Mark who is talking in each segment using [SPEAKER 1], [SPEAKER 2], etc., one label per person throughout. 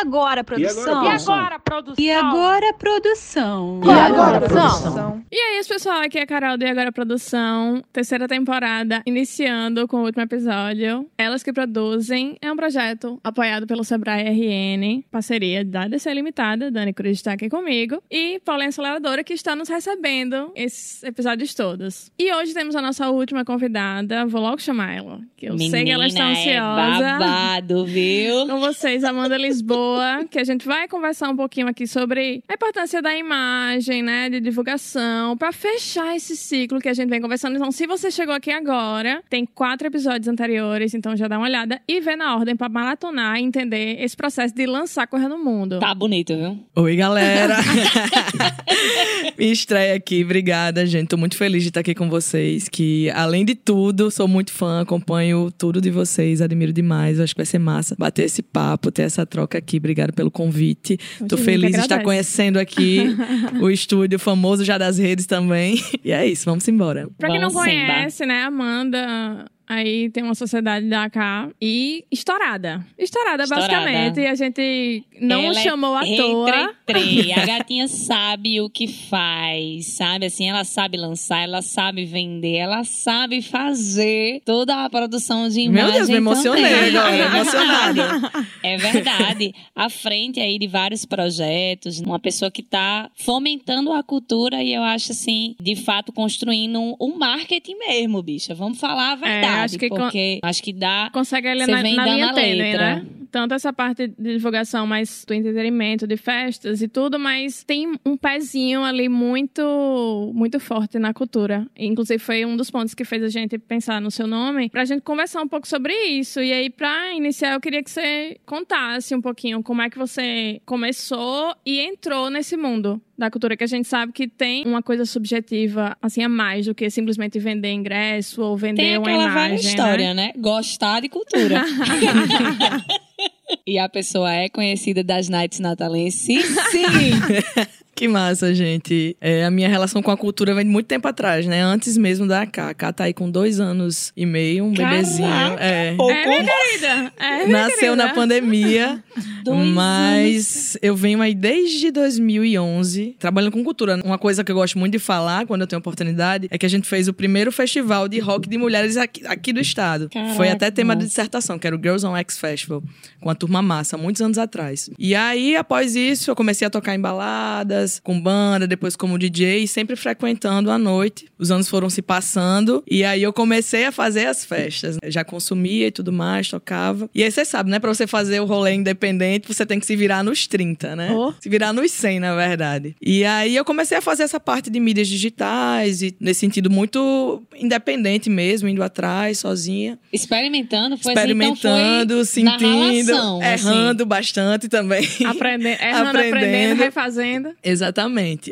[SPEAKER 1] agora, produção?
[SPEAKER 2] E agora, produção?
[SPEAKER 1] E agora, produção?
[SPEAKER 2] E agora, produção?
[SPEAKER 3] E aí, pessoal, aqui é a Carol do E Agora Produção, terceira temporada, iniciando com o último episódio. Elas que produzem é um projeto apoiado pelo Sebrae RN, parceria da DC Limitada, Dani Cruz está aqui comigo, e Paulinha Aceleradora, que está nos recebendo esses episódios todos. E hoje temos a nossa última convidada, vou logo chamar ela, que eu sei que ela está
[SPEAKER 4] Menina,
[SPEAKER 3] ansiosa.
[SPEAKER 4] É babado, viu?
[SPEAKER 3] com vocês, Amanda Lisboa, que a gente vai conversar um pouquinho aqui sobre a importância da imagem, né, de divulgação, pra fechar esse ciclo que a gente vem conversando. Então, se você chegou aqui agora, tem quatro episódios anteriores, então já dá uma olhada e vê na ordem pra maratonar e entender esse processo de lançar Correr no Mundo.
[SPEAKER 4] Tá bonito, viu?
[SPEAKER 5] Oi, galera! Minha estreia aqui, obrigada, gente. Tô muito feliz de estar aqui com vocês. Que, além de tudo, sou muito fã, acompanho tudo de vocês, admiro demais. Acho que vai ser massa bater esse papo, ter essa troca aqui. Obrigada pelo convite. Tô
[SPEAKER 3] gente,
[SPEAKER 5] feliz de estar conhecendo aqui o estúdio famoso já das redes também. E é isso, vamos embora.
[SPEAKER 3] Pra quem não conhece, né, Amanda. Aí tem uma sociedade da AK e estourada. Estourada,
[SPEAKER 4] Estourada.
[SPEAKER 3] basicamente. E a gente não
[SPEAKER 4] Ela é
[SPEAKER 3] chamou à toa.
[SPEAKER 4] A gatinha sabe o que faz, sabe? Assim, ela sabe lançar, ela sabe vender, ela sabe fazer toda a produção de
[SPEAKER 5] Meu
[SPEAKER 4] imagem
[SPEAKER 5] Deus, me emocionei agora,
[SPEAKER 4] É
[SPEAKER 5] emocionada.
[SPEAKER 4] verdade. É verdade. À frente aí de vários projetos, uma pessoa que tá fomentando a cultura e eu acho assim, de fato, construindo um, um marketing mesmo, bicha. Vamos falar a verdade,
[SPEAKER 3] acho que con-
[SPEAKER 4] porque acho que dá
[SPEAKER 3] consegue ele na, na linha tênue,
[SPEAKER 4] letra.
[SPEAKER 3] né? Tanto essa parte de divulgação mais do entretenimento, de festas e tudo, mas tem um pezinho ali muito muito forte na cultura. Inclusive foi um dos pontos que fez a gente pensar no seu nome, pra gente conversar um pouco sobre isso. E aí, pra iniciar, eu queria que você contasse um pouquinho como é que você começou e entrou nesse mundo da cultura, que a gente sabe que tem uma coisa subjetiva, assim, a mais do que simplesmente vender ingresso ou vender
[SPEAKER 4] Tem
[SPEAKER 3] uma
[SPEAKER 4] aquela
[SPEAKER 3] imagem,
[SPEAKER 4] velha
[SPEAKER 3] né?
[SPEAKER 4] história, né? Gostar de cultura. e a pessoa é conhecida das nights natalenses. Sim.
[SPEAKER 5] Que massa, gente. É, a minha relação com a cultura vem de muito tempo atrás, né? Antes mesmo da K. A K tá aí com dois anos e meio, um
[SPEAKER 4] Caraca!
[SPEAKER 5] bebezinho. É.
[SPEAKER 4] Pouco.
[SPEAKER 3] É, minha querida. É, minha
[SPEAKER 5] Nasceu
[SPEAKER 3] querida.
[SPEAKER 5] na pandemia,
[SPEAKER 4] Dois
[SPEAKER 5] mas eu venho aí desde 2011 trabalhando com cultura. Uma coisa que eu gosto muito de falar quando eu tenho oportunidade é que a gente fez o primeiro festival de rock de mulheres aqui, aqui do estado.
[SPEAKER 4] Caraca,
[SPEAKER 5] Foi até tema de dissertação, que era o Girls on X Festival, com a turma massa, muitos anos atrás. E aí, após isso, eu comecei a tocar em baladas, com banda, depois como DJ, sempre frequentando à noite. Os anos foram se passando e aí eu comecei a fazer as festas. Eu já consumia e tudo mais, tocava. E aí você sabe, né? Pra você fazer o rolê independente, você tem que se virar nos 30, né?
[SPEAKER 3] Oh.
[SPEAKER 5] Se virar nos 100, na verdade. E aí eu comecei a fazer essa parte de mídias digitais e nesse sentido muito independente mesmo, indo atrás, sozinha.
[SPEAKER 4] Experimentando, foi
[SPEAKER 5] experimentando,
[SPEAKER 4] assim, então foi
[SPEAKER 5] sentindo,
[SPEAKER 4] na ralação, assim.
[SPEAKER 5] errando bastante também.
[SPEAKER 3] Aprendendo, errando,
[SPEAKER 5] Aprendendo.
[SPEAKER 3] aprendendo, refazendo.
[SPEAKER 5] Exatamente.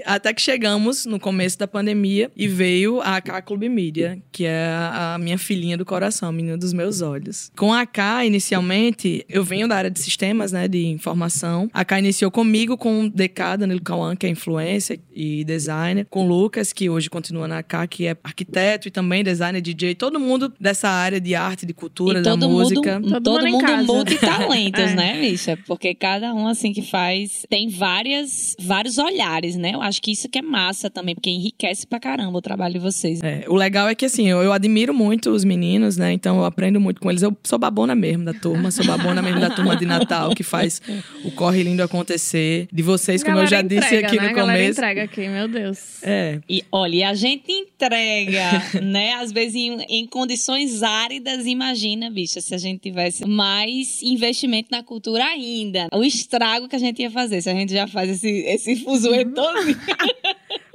[SPEAKER 5] Até que chegamos no começo da pandemia e veio a AK Clube Mídia, que é a minha filhinha do coração, a menina dos meus olhos. Com a AK, inicialmente, eu venho da área de sistemas, né, de informação. A AK iniciou comigo com o DK, Danilo Cauã, que é influencer e designer. Com o Lucas, que hoje continua na AK, que é arquiteto e também designer, DJ. Todo mundo dessa área de arte, de cultura,
[SPEAKER 4] e
[SPEAKER 5] da
[SPEAKER 4] todo
[SPEAKER 5] música.
[SPEAKER 4] mundo,
[SPEAKER 3] Todo
[SPEAKER 4] todo
[SPEAKER 3] mundo
[SPEAKER 4] multitalentos,
[SPEAKER 3] É.
[SPEAKER 4] né, bicha? Porque cada um assim que faz tem várias vários olhares, né? Eu acho que isso que é massa também, porque enriquece pra caramba o trabalho de vocês.
[SPEAKER 5] É, o legal é que, assim, eu, eu admiro muito os meninos, né? Então eu aprendo muito com eles. Eu sou babona mesmo da turma, sou babona mesmo da turma de Natal, que faz o Corre Lindo acontecer. De vocês, como eu já
[SPEAKER 3] Galera
[SPEAKER 5] disse
[SPEAKER 3] entrega,
[SPEAKER 5] aqui
[SPEAKER 3] né?
[SPEAKER 5] no
[SPEAKER 3] Galera
[SPEAKER 5] começo.
[SPEAKER 3] entrega aqui, meu Deus.
[SPEAKER 5] É,
[SPEAKER 4] E olha, e a gente entrega, né? Às vezes em, em condições áridas, imagina, bicha, se a gente tivesse mais investimento na cultura ainda. O estrago que a gente ia fazer, se a gente já faz esse, esse fuzuê todo.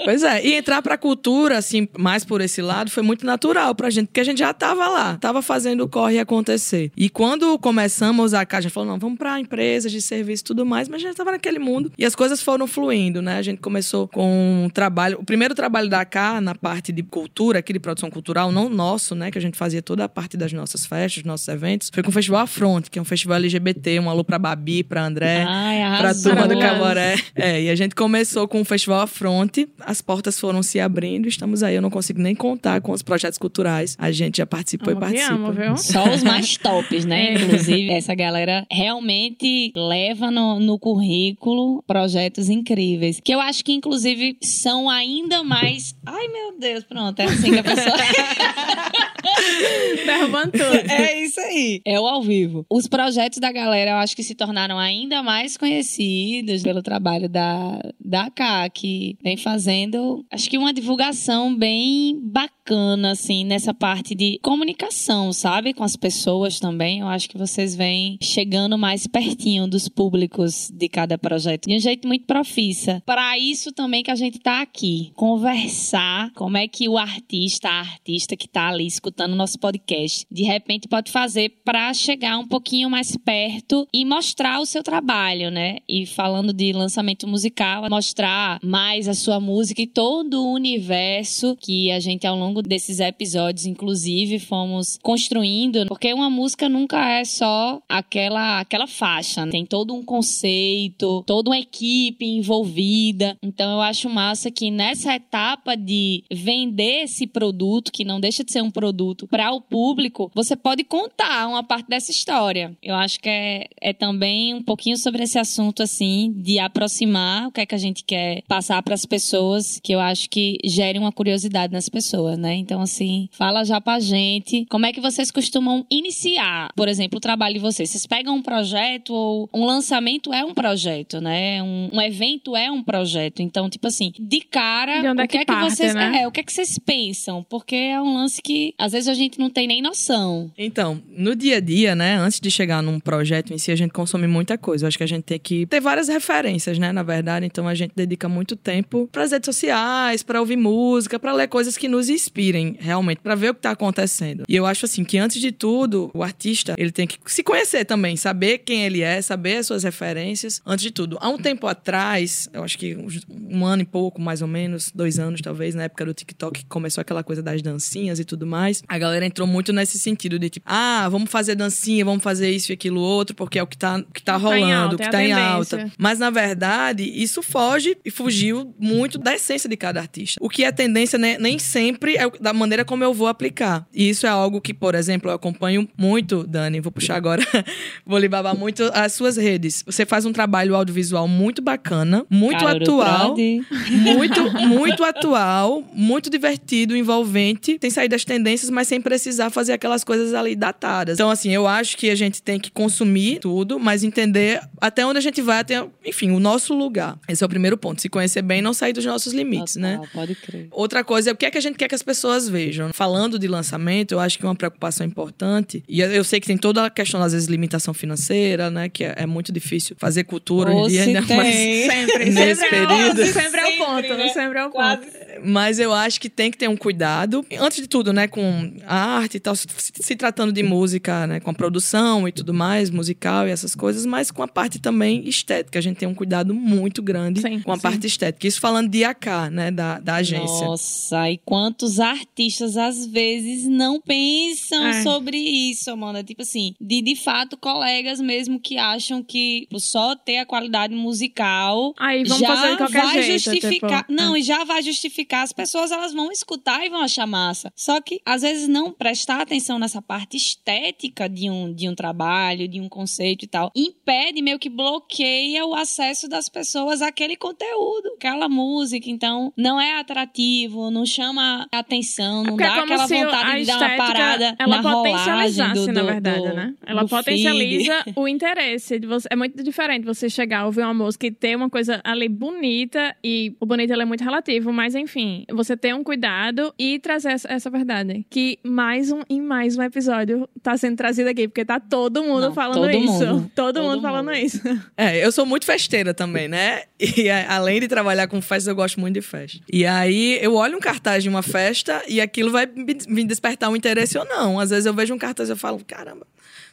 [SPEAKER 5] Pois é, e entrar pra cultura, assim, mais por esse lado, foi muito natural pra gente, porque a gente já tava lá, tava fazendo o corre acontecer. E quando começamos a casa, a gente falou, não, vamos pra empresas de serviço e tudo mais, mas a gente tava naquele mundo e as coisas foram fluindo, né? A gente começou com um trabalho, o primeiro trabalho da AK na parte de cultura, aqui de produção cultural, não nosso, né? Que a gente fazia toda a parte das nossas festas, nossos eventos, foi com o Festival Afronte, que é um festival LGBT, um alô pra Babi, pra André,
[SPEAKER 4] Ai,
[SPEAKER 5] pra turma do. Caboré. É, e a gente começou com o Festival Afronte. As portas foram se abrindo, estamos aí. Eu não consigo nem contar com os projetos culturais. A gente já participou
[SPEAKER 3] Amo
[SPEAKER 5] e participa.
[SPEAKER 3] amo, viu?
[SPEAKER 4] Só os mais tops, né?
[SPEAKER 3] É.
[SPEAKER 4] Inclusive, essa galera realmente leva no, no currículo projetos incríveis. Que eu acho que, inclusive, são ainda mais. Ai, meu Deus, pronto. É assim que a pessoa.
[SPEAKER 3] Derrubando tudo.
[SPEAKER 4] É isso aí. É o ao vivo. Os projetos da galera, eu acho que se tornaram ainda mais conhecidos pelo trabalho da, da K, que vem fazendo, acho que uma divulgação bem bacana, assim, nessa parte de comunicação, sabe? Com as pessoas também. Eu acho que vocês vêm chegando mais pertinho dos públicos de cada projeto. De um jeito muito profissa. Para isso também que a gente tá aqui. Conversar como é que o artista, a artista que tá ali escutando nosso podcast, de repente pode fazer para chegar um pouquinho mais perto e mostrar o seu trabalho, né? E falando de lançamento musical, mostrar mais a sua música e todo o universo que a gente ao longo desses episódios, inclusive, fomos construindo, porque uma música nunca é só aquela aquela faixa, né? tem todo um conceito, toda uma equipe envolvida. Então eu acho massa que nessa etapa de vender esse produto, que não deixa de ser um produto para o público, você pode contar uma parte dessa história. Eu acho que é, é também um pouquinho sobre esse assunto assim de aproximar o que é que a gente quer passar para as pessoas, que eu acho que gere uma curiosidade nas pessoas, né? Então assim, fala já pra gente, como é que vocês costumam iniciar, por exemplo, o trabalho de vocês? Vocês pegam um projeto ou um lançamento é um projeto, né? Um, um evento é um projeto. Então, tipo assim, de cara,
[SPEAKER 3] De é
[SPEAKER 4] o que
[SPEAKER 3] que
[SPEAKER 4] é que
[SPEAKER 3] parte,
[SPEAKER 4] vocês,
[SPEAKER 3] né?
[SPEAKER 4] é, o que é que vocês pensam? Porque é um lance que às vezes a gente não tem nem noção.
[SPEAKER 5] Então, no dia a dia, né, antes de chegar num projeto em si, a gente consome muita coisa. Eu acho que a gente tem que ter várias referências, né, na verdade. Então, a gente dedica muito tempo para as redes sociais, para ouvir música, para ler coisas que nos inspirem, realmente, para ver o que tá acontecendo. E eu acho assim que antes de tudo, o artista, ele tem que se conhecer também, saber quem ele é, saber as suas referências, antes de tudo. Há um tempo atrás, eu acho que um ano e pouco, mais ou menos, dois anos talvez, na época do TikTok, começou aquela coisa das dancinhas e tudo mais, a galera entrou muito nesse sentido de tipo, ah, vamos fazer dancinha, vamos fazer isso e aquilo outro, porque é o que tá, o que tá
[SPEAKER 3] Tá em
[SPEAKER 5] rolando,
[SPEAKER 3] alta,
[SPEAKER 5] o que
[SPEAKER 3] é a
[SPEAKER 5] tá em alta. Mas na verdade, isso foge e fugiu muito da essência de cada artista. O que é tendência né, nem sempre é da maneira como eu vou aplicar. E isso é algo que, por exemplo, eu acompanho muito, Dani, vou puxar agora, vou lhe babar muito as suas redes. Você faz um trabalho audiovisual muito bacana, muito
[SPEAKER 4] Caruru
[SPEAKER 5] atual,
[SPEAKER 4] Prodi.
[SPEAKER 5] muito, muito atual, muito divertido, envolvente, sem sair das tendências, mas sem precisar fazer aquelas coisas ali datadas. Então, assim, eu acho que a gente tem que consumir tudo, mas entender até onde a gente vai, até, enfim, o nosso lugar. Esse é o primeiro ponto. Se conhecer bem e não sair dos nossos limites, né?
[SPEAKER 4] Pode crer.
[SPEAKER 5] Outra coisa é o que é que a gente quer que as pessoas vejam. Falando de lançamento, eu acho que uma preocupação importante, e eu sei que tem toda a questão, às vezes, limitação financeira, né? Que é, é muito difícil fazer cultura
[SPEAKER 4] Ou
[SPEAKER 5] hoje em dia, mais
[SPEAKER 4] tem.
[SPEAKER 3] Sempre,
[SPEAKER 5] nesse
[SPEAKER 3] sempre,
[SPEAKER 5] período.
[SPEAKER 3] É, o- sempre é o
[SPEAKER 4] Sempre,
[SPEAKER 3] ponto,
[SPEAKER 4] né?
[SPEAKER 3] sempre é o ponto.
[SPEAKER 4] Quase
[SPEAKER 5] Mas eu acho que tem que ter um cuidado. Antes de tudo, né, com a arte e tal, se, se tratando de música, né, com a produção e tudo mais, musical e essas coisas, mas com a parte também estética. A gente tem um cuidado muito grande
[SPEAKER 3] Sim,
[SPEAKER 5] com a
[SPEAKER 3] sim.
[SPEAKER 5] parte estética. Isso falando de AK, né, da, da agência.
[SPEAKER 4] Nossa, e quantos artistas às vezes não pensam
[SPEAKER 3] É.
[SPEAKER 4] sobre isso, Amanda? Tipo assim, de de fato colegas mesmo que acham que só ter a qualidade musical
[SPEAKER 3] Aí vamos
[SPEAKER 4] já
[SPEAKER 3] fazer de qualquer
[SPEAKER 4] vai
[SPEAKER 3] jeito.
[SPEAKER 4] justificar.
[SPEAKER 3] tipo,
[SPEAKER 4] não, e já vai justificar. As pessoas elas vão escutar e vão achar massa. Só que às vezes não prestar atenção nessa parte estética de um, de um trabalho, de um conceito e tal, impede meio que bloqueia o acesso das pessoas àquele conteúdo, aquela música. Então não é atrativo, não chama atenção, não
[SPEAKER 3] Porque é
[SPEAKER 4] dá aquela vontade de dar uma parada
[SPEAKER 3] ela
[SPEAKER 4] na rolagem
[SPEAKER 3] potencializasse,
[SPEAKER 4] do,
[SPEAKER 3] na
[SPEAKER 4] do-
[SPEAKER 3] verdade,
[SPEAKER 4] do-
[SPEAKER 3] né? Ela
[SPEAKER 4] do feed.
[SPEAKER 3] potencializa o interesse. De você, é muito diferente você chegar, ouvir uma música e ter uma coisa ali bonita, e o bonito é muito relativo, mas enfim, você ter um cuidado e trazer essa, essa verdade. Que mais um em mais um episódio tá sendo trazido aqui, porque tá todo mundo
[SPEAKER 4] Não,
[SPEAKER 3] falando
[SPEAKER 4] todo
[SPEAKER 3] isso.
[SPEAKER 4] mundo.
[SPEAKER 3] Todo,
[SPEAKER 4] Todo
[SPEAKER 3] mundo falando
[SPEAKER 4] mundo.
[SPEAKER 3] isso.
[SPEAKER 5] É, eu sou muito festeira também, né? E a- além de trabalhar com festas, eu gosto muito de festa. E aí eu olho um cartaz de uma festa e aquilo vai me me despertar um interesse ou não. Às vezes eu vejo um cartaz e eu falo, caramba,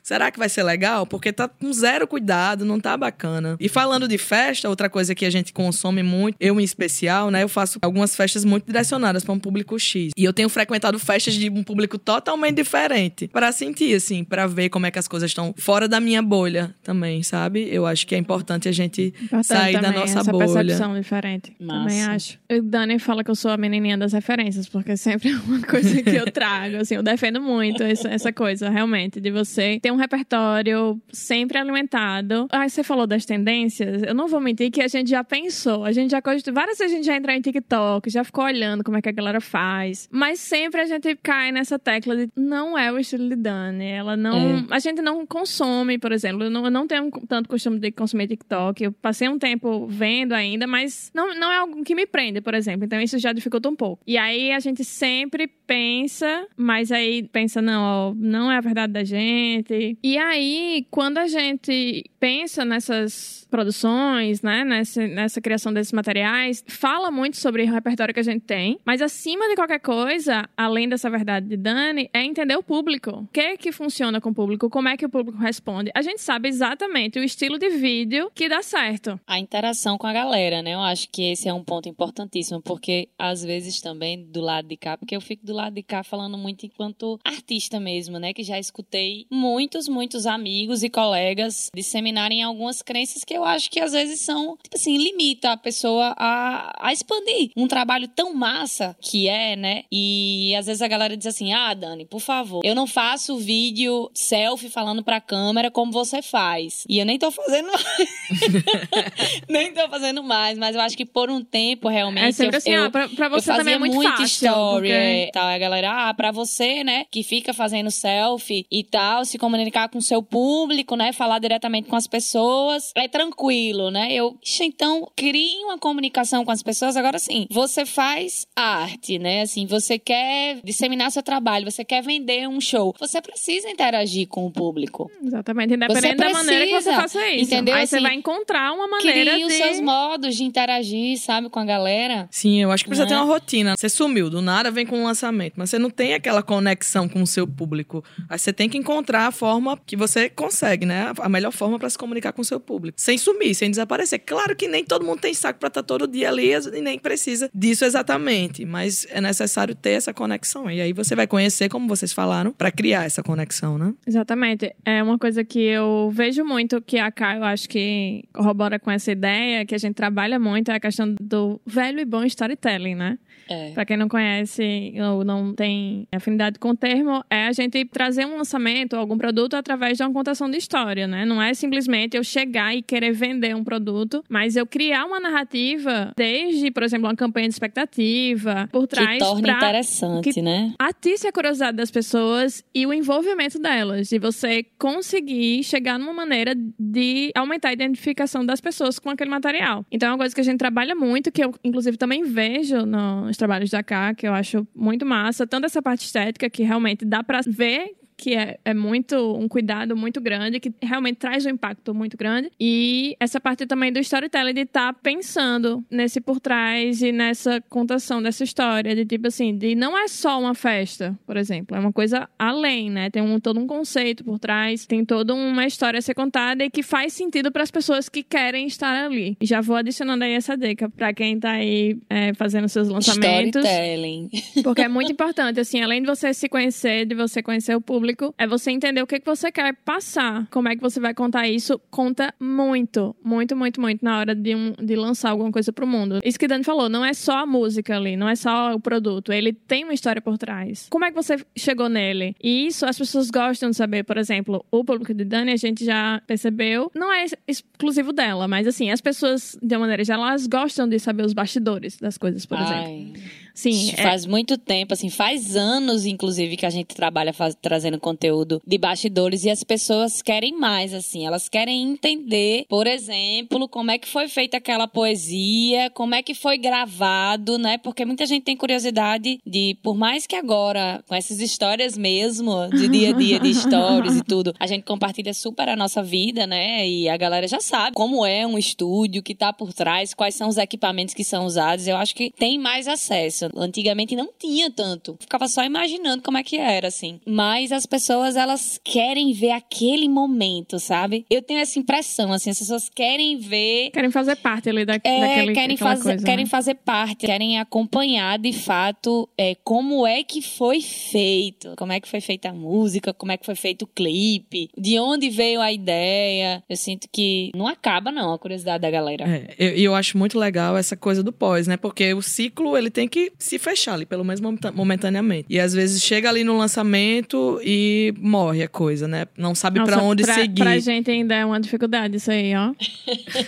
[SPEAKER 5] será que vai ser legal? Porque tá com zero cuidado, não tá bacana. E falando de festa, outra coisa que a gente consome muito, eu em especial, né? Eu faço algumas festas muito direcionadas para um público X. E eu tenho frequentado festas de um público totalmente diferente para sentir assim, para ver como é que as coisas estão fora da minha bolha também, sabe? Eu acho que é importante a gente
[SPEAKER 3] Importante
[SPEAKER 5] sair da
[SPEAKER 3] também,
[SPEAKER 5] nossa
[SPEAKER 3] essa
[SPEAKER 5] bolha.
[SPEAKER 3] percepção diferente. Também
[SPEAKER 4] Massa.
[SPEAKER 3] acho. O Dani fala que eu sou a menininha das referências, porque sempre é uma coisa que eu trago. Assim, eu defendo muito essa, essa coisa, realmente, de você ter um repertório sempre alimentado. Ah, você falou das tendências. Eu não vou mentir que a gente já pensou, a gente já cogitou. Várias vezes a gente já entrou em TikTok, já ficou olhando como é que a galera faz. Mas sempre a gente cai nessa tecla de não é o estilo de Dani. Ela não. A gente não consome, por exemplo. Eu não, eu não tenho tanto costume de consumir TikTok. Eu passei um tempo vendo ainda, mas não, não é algo que me prende, por exemplo. Então isso já dificulta um pouco. E aí a gente sempre pensa, mas aí pensa, não, ó, não é a verdade da gente. E aí, quando a gente pensa nessas produções, né, nessa, nessa criação desses materiais, fala muito sobre o repertório que a gente tem, mas acima de qualquer coisa, além dessa verdade de Dani, é entender o público. O que é que funciona com o público, como é que o público responde. A gente sabe exatamente o estilo de vídeo que dá certo.
[SPEAKER 4] A interação com a galera, né? Eu acho que esse é um ponto importantíssimo, porque às vezes também do lado de cá, porque eu fico do lado de cá falando muito enquanto artista mesmo, né? Que já escutei muitos, muitos amigos e colegas disseminarem algumas crenças que acho que às vezes são, tipo assim, limita a pessoa a, a expandir um trabalho tão massa que é, né? E às vezes a galera diz assim: ah, Dani, por favor, eu não faço vídeo selfie falando pra câmera como você faz. E eu nem tô fazendo mais. nem tô fazendo mais, mas eu acho que por um tempo realmente.
[SPEAKER 3] É sempre
[SPEAKER 4] eu,
[SPEAKER 3] assim,
[SPEAKER 4] eu,
[SPEAKER 3] ah, pra, pra
[SPEAKER 4] eu
[SPEAKER 3] você também é muito
[SPEAKER 4] muita
[SPEAKER 3] fácil.
[SPEAKER 4] story,
[SPEAKER 3] porque-
[SPEAKER 4] é, tal. A galera, ah, pra você, né, que fica fazendo selfie e tal, se comunicar com o seu público, né, falar diretamente com as pessoas, é tranquilo, né? Eu, "Ixi, então, crie uma comunicação com as pessoas. Agora sim, você faz arte, né? Assim, você quer disseminar seu trabalho, você quer vender um show, você precisa interagir com o público.
[SPEAKER 3] Exatamente, independente da maneira que você
[SPEAKER 4] precisa,
[SPEAKER 3] faça isso.
[SPEAKER 4] entendeu?
[SPEAKER 3] Aí você
[SPEAKER 4] Assim,
[SPEAKER 3] vai encontrar uma maneira
[SPEAKER 4] Crie
[SPEAKER 3] de...
[SPEAKER 4] os seus modos de interagir, sabe, com a galera.
[SPEAKER 5] Sim, eu acho que precisa
[SPEAKER 4] Né?
[SPEAKER 5] ter uma rotina. Você sumiu, do nada vem com um lançamento, mas você não tem aquela conexão com o seu público. Aí você tem que encontrar a forma que você consegue, né? A melhor forma para se comunicar com o seu público. Sem sumir, sem desaparecer. Claro que nem todo mundo tem saco para estar todo dia ali e nem precisa disso exatamente, mas é necessário ter essa conexão. E aí você vai conhecer, como vocês falaram, para criar essa conexão, né?
[SPEAKER 3] Exatamente. É uma coisa que eu vejo muito que a eu acho que corrobora com essa ideia, que a gente trabalha muito, é a questão do velho e bom storytelling, né?
[SPEAKER 4] É.
[SPEAKER 3] Pra quem não conhece ou não tem afinidade com o termo, é a gente trazer um lançamento ou algum produto através de uma contação de história, né? Não é simplesmente eu chegar e querer vender um produto, mas eu criar uma narrativa desde, por exemplo, uma campanha de expectativa, por trás
[SPEAKER 4] Que torna
[SPEAKER 3] pra
[SPEAKER 4] interessante,
[SPEAKER 3] que-
[SPEAKER 4] né?
[SPEAKER 3] atice a curiosidade das pessoas e o envolvimento delas. De você conseguir chegar numa maneira de aumentar a identificação das pessoas com aquele material. Então é uma coisa que a gente trabalha muito, que eu, inclusive, também vejo nos trabalhos da K, que eu acho muito massa. Tanto essa parte estética, que realmente dá pra ver que é, é muito um cuidado muito grande, que realmente traz um impacto muito grande. E essa parte também do storytelling de estar pensando nesse por trás e nessa contação dessa história, de tipo assim, de não é só uma festa, por exemplo, é uma coisa além, né? Tem um, todo um conceito por trás, tem toda uma história a ser contada e que faz sentido para as pessoas que querem estar ali. Já vou adicionando aí essa dica para quem tá aí é, fazendo seus lançamentos.
[SPEAKER 4] Storytelling.
[SPEAKER 3] Porque é muito importante, assim, além de você se conhecer, de você conhecer o público, é você entender o que, que você quer passar. Como é que você vai contar isso, conta muito, muito, muito, muito na hora de, um, de lançar alguma coisa pro mundo. Isso que Dani falou, não é só a música ali, não é só o produto, ele tem uma história por trás. Como é que você chegou nele? E isso as pessoas gostam de saber, por exemplo, o público de Dani, a gente já percebeu, não é exclusivo dela, mas assim, as pessoas, de uma maneira geral, elas gostam de saber os bastidores das coisas, por exemplo. Sim, é,
[SPEAKER 4] faz muito tempo, assim, faz anos, inclusive, que a gente trabalha faz- trazendo conteúdo de bastidores e as pessoas querem mais, assim, elas querem entender, por exemplo, como é que foi feita aquela poesia, como é que foi gravado, né? Porque muita gente tem curiosidade de, por mais que agora, com essas histórias mesmo, de dia a dia, de stories e tudo, a gente compartilha super a nossa vida, né? E a galera já sabe como é um estúdio, o que tá por trás, quais são os equipamentos que são usados. Eu acho que tem mais acesso, Antigamente não tinha tanto. Ficava só imaginando como é que era, assim. Mas as pessoas, elas querem ver aquele momento, sabe? Eu tenho essa impressão, assim, as pessoas querem ver
[SPEAKER 3] Querem fazer parte ali da,
[SPEAKER 4] é,
[SPEAKER 3] daquele
[SPEAKER 4] querem fazer,
[SPEAKER 3] coisa,
[SPEAKER 4] querem
[SPEAKER 3] né?
[SPEAKER 4] fazer parte, querem acompanhar de fato é, como é que foi feito, como é que foi feita a música, como é que foi feito o clipe, de onde veio a ideia. Eu sinto que não acaba não a curiosidade da galera.
[SPEAKER 5] É, eu- e eu, acho muito legal essa coisa do pós, né? Porque o ciclo, ele tem que se fechar ali, pelo menos momenta- momentaneamente. E às vezes chega ali no lançamento e morre a coisa, né? Não sabe pra
[SPEAKER 3] Nossa,
[SPEAKER 5] onde
[SPEAKER 3] pra,
[SPEAKER 5] seguir.
[SPEAKER 3] Pra gente ainda é uma dificuldade isso aí, ó.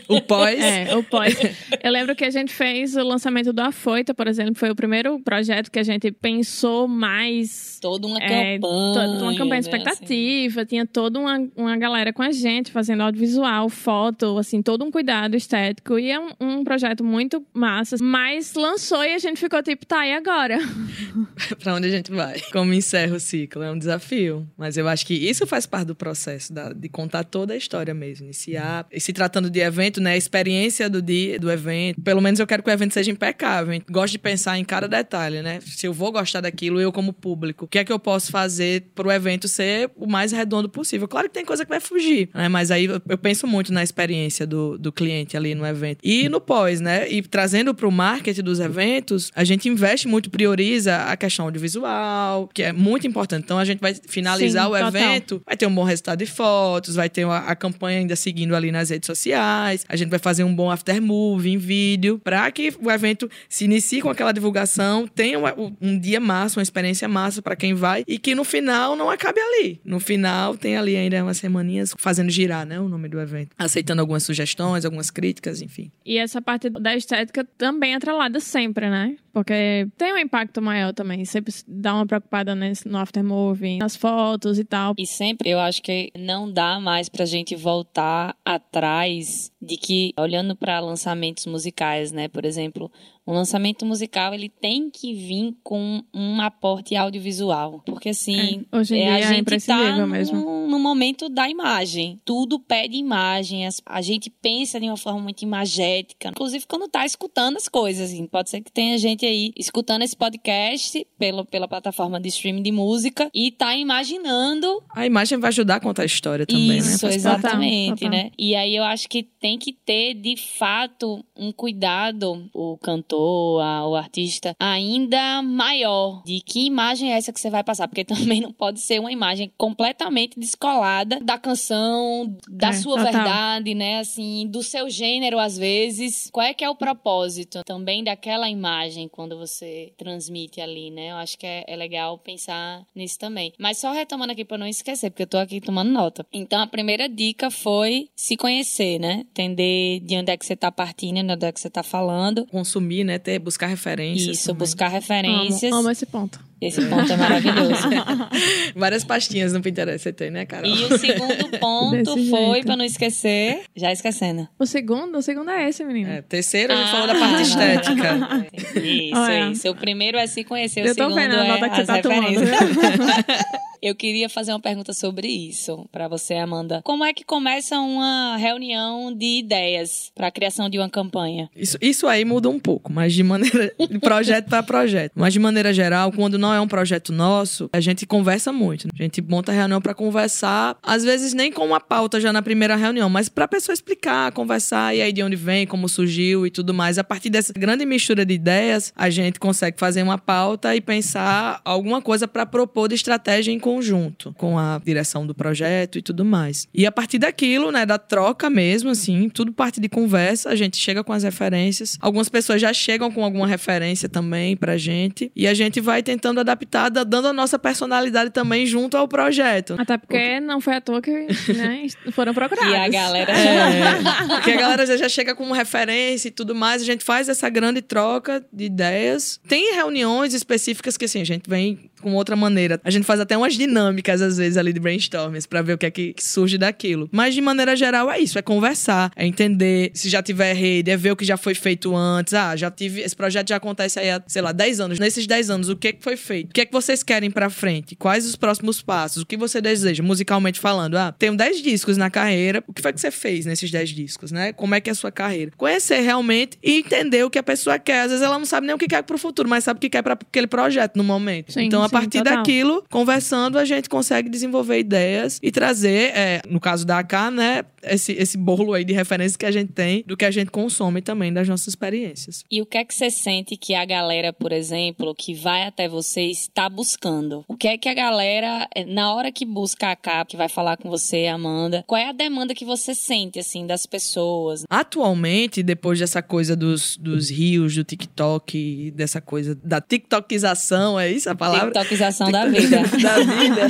[SPEAKER 5] O pós.
[SPEAKER 3] É, o pós. Eu lembro que a gente fez o lançamento do Afoita, por exemplo, foi o primeiro projeto que a gente pensou mais.
[SPEAKER 4] Toda uma
[SPEAKER 3] É,
[SPEAKER 4] campanha.
[SPEAKER 3] toda uma campanha
[SPEAKER 4] né,
[SPEAKER 3] expectativa, tinha toda uma, uma galera com a gente fazendo audiovisual, foto, assim, todo um cuidado estético. E é um, um projeto muito massa. Mas lançou e a gente ficou tipo, tá, e agora?
[SPEAKER 5] pra onde a gente vai? Como encerra o ciclo? É um desafio. Mas eu acho que isso faz parte do processo, da- de contar toda a história mesmo. Iniciar. E se tratando de evento, né? A experiência do dia, do evento. Pelo menos eu quero que o evento seja impecável. Gosto de pensar em cada detalhe, né? Se eu vou gostar daquilo, eu como público, o que é que eu posso fazer pro evento ser o mais redondo possível? Claro que tem coisa que vai fugir, né? Mas aí eu- eu penso muito na experiência do, do cliente ali no evento. E no pós, né? E trazendo pro marketing dos eventos, a gente investe muito, prioriza a questão audiovisual, que é muito importante. Então a gente vai finalizar
[SPEAKER 3] Sim,
[SPEAKER 5] o
[SPEAKER 3] total.
[SPEAKER 5] evento, vai ter um bom resultado de fotos, vai ter a, a campanha ainda seguindo ali nas redes sociais, a gente vai fazer um bom after movie em vídeo, para que o evento se inicie com aquela divulgação, tenha um, um dia massa, uma experiência massa para quem vai e que no final não acabe ali. No final tem ali ainda umas semaninhas fazendo girar, né, o nome do evento, aceitando algumas sugestões, algumas críticas, enfim.
[SPEAKER 3] E essa parte da estética também é atrelada sempre, né? Porque tem um impacto maior também. Sempre dá uma preocupada nesse, no aftermovie, nas fotos e tal.
[SPEAKER 4] E sempre eu acho que não dá mais pra gente voltar atrás de que, olhando para lançamentos musicais, né? Por exemplo, um lançamento musical ele tem que vir com um aporte audiovisual. Porque assim,
[SPEAKER 3] É, hoje em
[SPEAKER 4] é,
[SPEAKER 3] dia
[SPEAKER 4] a
[SPEAKER 3] é
[SPEAKER 4] gente tá
[SPEAKER 3] imprescindível
[SPEAKER 4] no,
[SPEAKER 3] mesmo.
[SPEAKER 4] no momento da imagem. Tudo pede imagem. A gente pensa de uma forma muito imagética. Inclusive, quando tá escutando as coisas. Assim. Pode ser que tenha gente aí escutando esse podcast pelo, pela plataforma de streaming de música e tá imaginando
[SPEAKER 5] A imagem vai ajudar a contar a história também, né?
[SPEAKER 4] isso,
[SPEAKER 5] parte.
[SPEAKER 4] exatamente, né? E aí eu acho que tem que ter, de fato, um cuidado, o cantor, a- o artista, ainda maior de que imagem é essa que você vai passar. Porque também não pode ser uma imagem completamente descolada da canção, da
[SPEAKER 3] É,
[SPEAKER 4] sua
[SPEAKER 3] total.
[SPEAKER 4] verdade, né? Assim, do seu gênero, às vezes. Qual é que é o propósito também daquela imagem quando você transmite ali, né? Eu acho que é, é legal pensar nisso também. Mas só retomando aqui pra não esquecer, porque eu tô aqui tomando nota. Então, a primeira dica foi se conhecer, né? Entender de onde é que você tá partindo, de onde é que você tá falando.
[SPEAKER 5] Consumir, né? Ter, buscar referências.
[SPEAKER 4] Isso,
[SPEAKER 5] também.
[SPEAKER 4] buscar
[SPEAKER 3] Amo,
[SPEAKER 4] referências.
[SPEAKER 3] amo esse ponto.
[SPEAKER 4] Esse ponto é maravilhoso.
[SPEAKER 5] Várias pastinhas no Pinterest você tem, né, Carol?
[SPEAKER 4] e o segundo ponto
[SPEAKER 3] Desse
[SPEAKER 4] foi,
[SPEAKER 3] jeito.
[SPEAKER 4] pra não esquecer, já esquecendo.
[SPEAKER 3] O segundo, o segundo é esse, menino.
[SPEAKER 5] É, terceiro, a gente
[SPEAKER 4] Ah.
[SPEAKER 5] falou da parte estética.
[SPEAKER 4] Isso,
[SPEAKER 3] Olha.
[SPEAKER 4] isso. O primeiro é se conhecer, o
[SPEAKER 3] Eu tô
[SPEAKER 4] segundo
[SPEAKER 3] vendo a
[SPEAKER 4] é
[SPEAKER 3] nota que você
[SPEAKER 4] as
[SPEAKER 3] tá tomando.
[SPEAKER 4] Eu queria fazer uma pergunta sobre isso pra você, Amanda. Como é que começa uma reunião de ideias pra criação de uma campanha?
[SPEAKER 5] Isso, isso aí muda um pouco, mas de maneira. de projeto para projeto. Mas de maneira geral, quando não é um projeto nosso, a gente conversa muito. né? A gente monta reunião para conversar, às vezes nem com uma pauta já na primeira reunião, mas pra pessoa explicar, conversar, e aí de onde vem, como surgiu e tudo mais. A partir dessa grande mistura de ideias, a gente consegue fazer uma pauta e pensar alguma coisa para propor de estratégia em conjunto com a direção do projeto e tudo mais. E a partir daquilo, né, da troca mesmo, assim, tudo parte de conversa, a gente chega com as referências. Algumas pessoas já chegam com alguma referência também pra gente e a gente vai tentando adaptar, da- dando a nossa personalidade também junto ao projeto.
[SPEAKER 3] Até porque não foi à toa que né, foram procurados.
[SPEAKER 4] E a galera
[SPEAKER 5] É, porque a galera já- chega com referência e tudo mais, a gente faz essa grande troca de ideias. Tem reuniões específicas que assim, a gente vem com outra maneira. A gente faz até umas dinâmicas, às vezes, ali de brainstorming, pra ver o que é que, surge daquilo. Mas, de maneira geral, é isso: é conversar, é entender se já tiver rede, é ver o que já foi feito antes. Ah, já tive. Esse projeto já acontece aí há, sei lá, 10 anos. Nesses 10 anos, o que, é que foi feito? O que é que vocês querem pra frente? Quais os próximos passos? O que você deseja, musicalmente falando? Ah, tenho 10 discos na carreira. O que foi que você fez nesses 10 discos, né? Como é que é a sua carreira? Conhecer realmente e entender o que a pessoa quer. Às vezes ela não sabe nem o que quer pro futuro, mas sabe o que quer para aquele projeto no momento.
[SPEAKER 3] Sim,
[SPEAKER 5] então, a
[SPEAKER 3] sim,
[SPEAKER 5] partir
[SPEAKER 3] total.
[SPEAKER 5] daquilo, conversando, a gente consegue desenvolver ideias e trazer, é, no caso da AK, né, esse, esse bolo aí de referências que a gente tem do que a gente consome também das nossas experiências.
[SPEAKER 4] E o que é que você sente que a galera, por exemplo, que vai até você está buscando? O que é que a galera, eh, na hora que busca a capa, que vai falar com você, Amanda, qual é a demanda que você sente, assim, das pessoas?
[SPEAKER 5] Atualmente, depois dessa coisa dos, dos rios, do TikTok, dessa coisa da TikTokização, é isso a palavra?
[SPEAKER 4] TikTokização da vida.
[SPEAKER 5] da vida.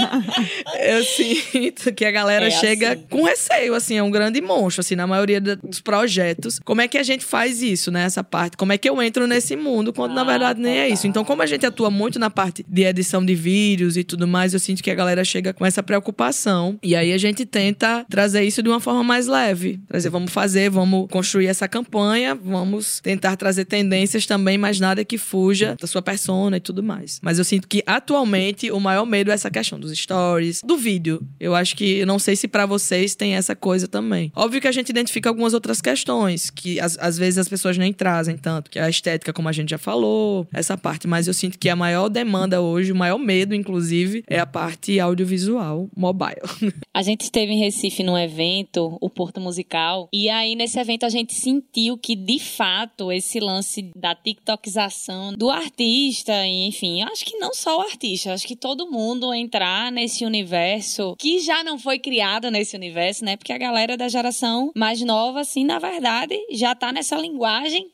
[SPEAKER 5] Eu sinto que a galera
[SPEAKER 4] É
[SPEAKER 5] chega
[SPEAKER 4] assim.
[SPEAKER 5] com receio, assim, é um grande monstro, assim, na maioria dos projetos. Como é que a gente faz isso, né? Essa parte. Como é que eu entro nesse mundo, quando na
[SPEAKER 4] Ah,
[SPEAKER 5] verdade nem é isso. Então, como a gente atua muito na parte de edição de vídeos e tudo mais, eu sinto que a galera chega com essa preocupação. E aí a gente tenta trazer isso de uma forma mais leve. Trazer, vamos fazer, vamos construir essa campanha, vamos tentar trazer tendências também, mas nada que fuja da sua persona e tudo mais. Mas eu sinto que atualmente o maior medo é essa questão dos stories, do vídeo. Eu acho que, eu não sei se pra vocês tem essa coisa também. Óbvio que a gente identifica algumas outras questões, que às, às vezes as pessoas nem trazem tanto, que é a estética, como a gente já falou, essa parte. Mas eu sinto que a maior demanda hoje, o maior medo, inclusive, é a parte audiovisual mobile.
[SPEAKER 4] A gente esteve em Recife num evento, o Porto Musical, e aí nesse evento a gente sentiu que, de fato, esse lance da TikTokização do artista, enfim, acho que não só o artista, acho que todo mundo entrar nesse universo que já não foi criado nesse universo, né? Porque a galera da geração mais nova, assim, na verdade, já tá nessa linguagem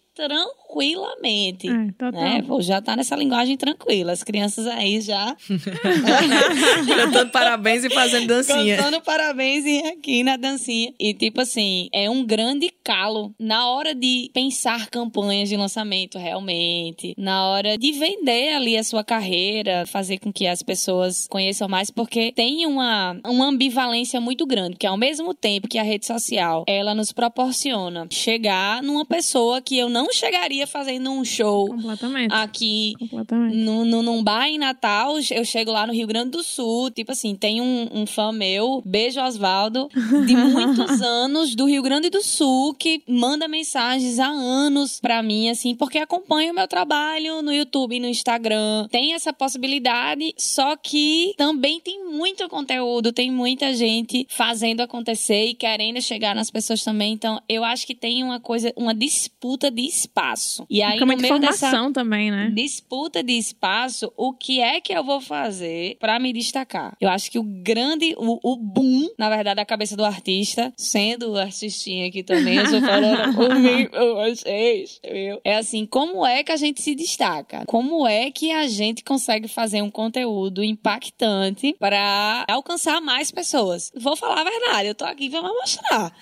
[SPEAKER 4] tranquilamente.
[SPEAKER 3] É.
[SPEAKER 4] Né? Pô, já tá nessa linguagem tranquila. As crianças aí já
[SPEAKER 5] Cantando parabéns e fazendo dancinha.
[SPEAKER 4] Cantando parabéns e aqui na dancinha. E tipo assim, é um grande calo na hora de pensar campanhas de lançamento realmente, na hora de vender ali a sua carreira, fazer com que as pessoas conheçam mais, porque tem uma, uma ambivalência muito grande, que ao mesmo tempo que a rede social, ela nos proporciona chegar numa pessoa que eu não chegaria fazendo um show aqui no, no, num bar em Natal, eu chego lá no Rio Grande do Sul, tipo assim, tem um, um fã meu, beijo Osvaldo, de muitos anos do Rio Grande do Sul, que manda mensagens há anos pra mim, assim, porque acompanha o meu trabalho no YouTube e no Instagram. Tem essa possibilidade, só que também tem muito conteúdo, tem muita gente fazendo acontecer e querendo chegar nas pessoas também. Então, eu acho que tem uma coisa, uma disputa de espaço. E aí,
[SPEAKER 3] Fica
[SPEAKER 4] no meio dessa
[SPEAKER 3] informação também, né?
[SPEAKER 4] disputa de espaço, o que é que eu vou fazer pra me destacar? Eu acho que o grande, o, o boom, na verdade, da cabeça do artista, sendo artistinha aqui também, eu sou falando por mim, por vocês, viu? É assim, como é que a gente se destaca? Como é que a gente consegue fazer um conteúdo impactante pra alcançar mais pessoas? Vou falar a verdade, eu tô aqui pra mostrar.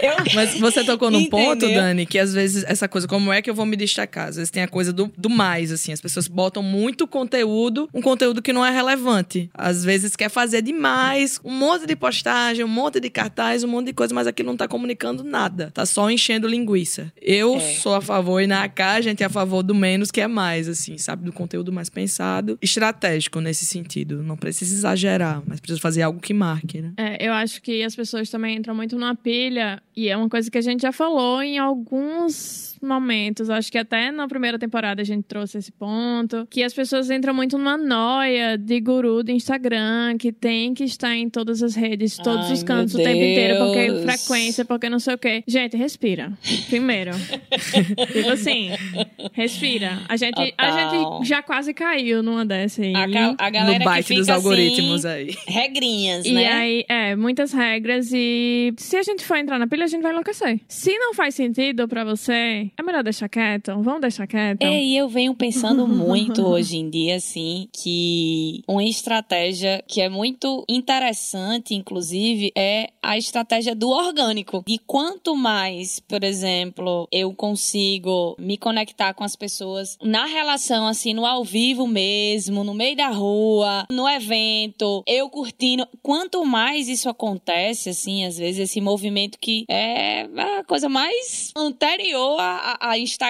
[SPEAKER 4] Eu...
[SPEAKER 5] Mas você tocou num ponto,
[SPEAKER 4] Entendeu?
[SPEAKER 5] Dani, que às vezes essa coisa, como é que eu vou me destacar? Às vezes tem a coisa do, do mais, assim. As pessoas botam muito conteúdo, um conteúdo que não é relevante. Às vezes quer fazer demais, um monte de postagem, um monte de cartaz, um monte de coisa, mas aquilo não tá comunicando nada. Tá só enchendo linguiça. Eu
[SPEAKER 4] É.
[SPEAKER 5] sou a favor, e na AK a gente é a favor do menos que é mais, assim, sabe? Do conteúdo mais pensado, estratégico nesse sentido. Não precisa exagerar, mas precisa fazer algo que marque, né?
[SPEAKER 3] É, eu acho que as pessoas também entram muito numa pilha, e é uma coisa que a gente já falou em alguns momentos. Acho que até na primeira temporada a gente trouxe esse ponto. Que as pessoas entram muito numa noia de guru do Instagram, que tem que estar em todas as redes, todos
[SPEAKER 4] Ai,
[SPEAKER 3] os cantos o tempo inteiro, porque frequência, porque não sei o quê. Gente, respira. Primeiro. tipo assim, respira. A gente, a gente já quase caiu numa dessa aí.
[SPEAKER 4] A, ca- a galera
[SPEAKER 5] no
[SPEAKER 4] que
[SPEAKER 5] bite
[SPEAKER 4] fica
[SPEAKER 5] dos algoritmos
[SPEAKER 4] assim,
[SPEAKER 5] aí.
[SPEAKER 4] regrinhas,
[SPEAKER 3] E
[SPEAKER 4] né?
[SPEAKER 3] aí, é, muitas regras e se a gente for entrar na pilha, a gente vai enlouquecer. Se não faz sentido pra você, é melhor deixar quieto? Vamos deixar quieto?
[SPEAKER 4] É, e eu venho pensando muito hoje em dia, assim, que uma estratégia que é muito interessante, inclusive, é a estratégia do orgânico. E quanto mais, por exemplo, eu consigo me conectar com as pessoas na relação, assim, no ao vivo mesmo, no meio da rua, no evento, eu curtindo, quanto mais isso acontece, assim, às vezes, esse movimento que é a coisa mais anterior a, a Instagram,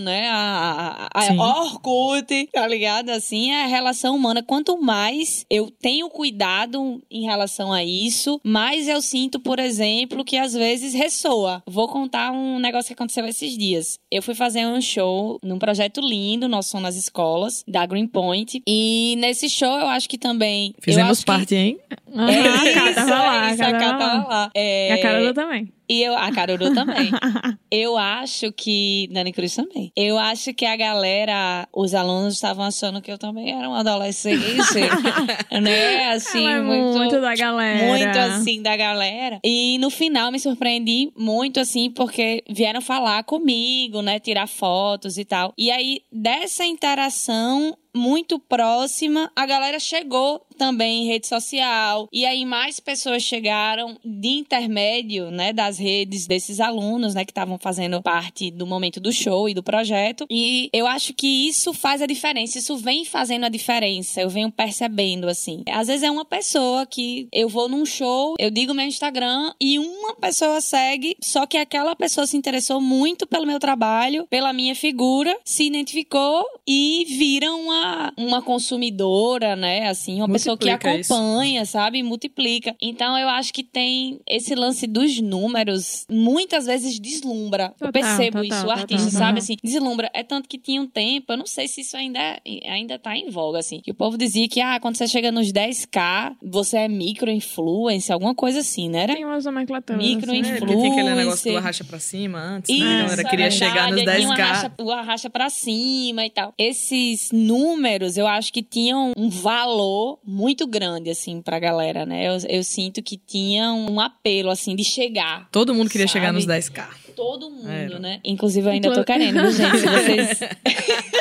[SPEAKER 4] né? A, a, a Orkut, tá ligado? Assim, é a relação humana. Quanto mais eu tenho cuidado em relação a isso, mais eu sinto, por exemplo, que às vezes ressoa. Vou contar um negócio que aconteceu esses dias. Eu fui fazer um show num projeto lindo, Nós Somos nas Escolas, da Greenpoint. E nesse show eu acho que também.
[SPEAKER 5] Fizemos
[SPEAKER 4] acho que-
[SPEAKER 5] parte, hein?
[SPEAKER 3] Aham,
[SPEAKER 4] É
[SPEAKER 3] a
[SPEAKER 4] isso,
[SPEAKER 3] cara tava lá,
[SPEAKER 4] é a
[SPEAKER 3] a cara
[SPEAKER 4] Cá
[SPEAKER 3] tava lá.
[SPEAKER 4] tava lá. É,
[SPEAKER 3] E a Carol também.
[SPEAKER 4] E eu, a Caruru também. eu acho que. Dani Cruz também. Eu acho que a galera, os alunos estavam achando que eu também era uma adolescente. né? Assim,
[SPEAKER 3] é
[SPEAKER 4] muito.
[SPEAKER 3] muito da galera.
[SPEAKER 4] Muito assim da galera. E no final me surpreendi muito assim, porque vieram falar comigo, né? Tirar fotos e tal. E aí, dessa interação muito próxima, a galera chegou também em rede social. E aí mais pessoas chegaram de intermédio, né, das redes desses alunos, né, que estavam fazendo parte do momento do show e do projeto. E eu acho que isso faz a diferença, isso vem fazendo a diferença. Eu venho percebendo assim. Às vezes é uma pessoa que eu vou num show, eu digo meu Instagram e uma pessoa segue, só que aquela pessoa se interessou muito pelo meu trabalho, pela minha figura, se identificou e vira uma, uma consumidora, né? Assim, uma pessoa que
[SPEAKER 5] Multiplica isso.
[SPEAKER 4] acompanha, sabe? Multiplica. Então eu acho que tem esse lance dos números, muita vezes deslumbra. eu
[SPEAKER 3] Total,
[SPEAKER 4] percebo
[SPEAKER 3] total,
[SPEAKER 4] isso, o
[SPEAKER 3] total,
[SPEAKER 4] artista,
[SPEAKER 3] total.
[SPEAKER 4] sabe? Assim, deslumbra. É tanto que tinha um tempo, eu não sei se isso ainda, é- ainda tá em voga, assim. Que o povo dizia que, ah, quando você chega nos 10k, você é micro-influencer, alguma coisa assim, né? Era
[SPEAKER 3] Tem umas nomenclaturas.
[SPEAKER 4] Micro
[SPEAKER 3] assim.
[SPEAKER 5] É, porque tinha aquele negócio do arracha pra cima antes,
[SPEAKER 4] Isso,
[SPEAKER 5] né? A galera
[SPEAKER 4] é
[SPEAKER 5] queria
[SPEAKER 4] verdade,
[SPEAKER 5] chegar nos
[SPEAKER 4] tinha uma
[SPEAKER 5] 10k.
[SPEAKER 4] racha, o arracha pra cima e tal. Esses números, eu acho que tinham um valor muito grande, assim, pra galera, né? Eu, eu sinto que tinham um apelo, assim, de chegar.
[SPEAKER 5] Todo mundo queria
[SPEAKER 4] Sabe?
[SPEAKER 5] chegar nos 10k.
[SPEAKER 4] Todo mundo,
[SPEAKER 5] Era.
[SPEAKER 4] né? Inclusive, eu ainda tô querendo, gente? Se vocês...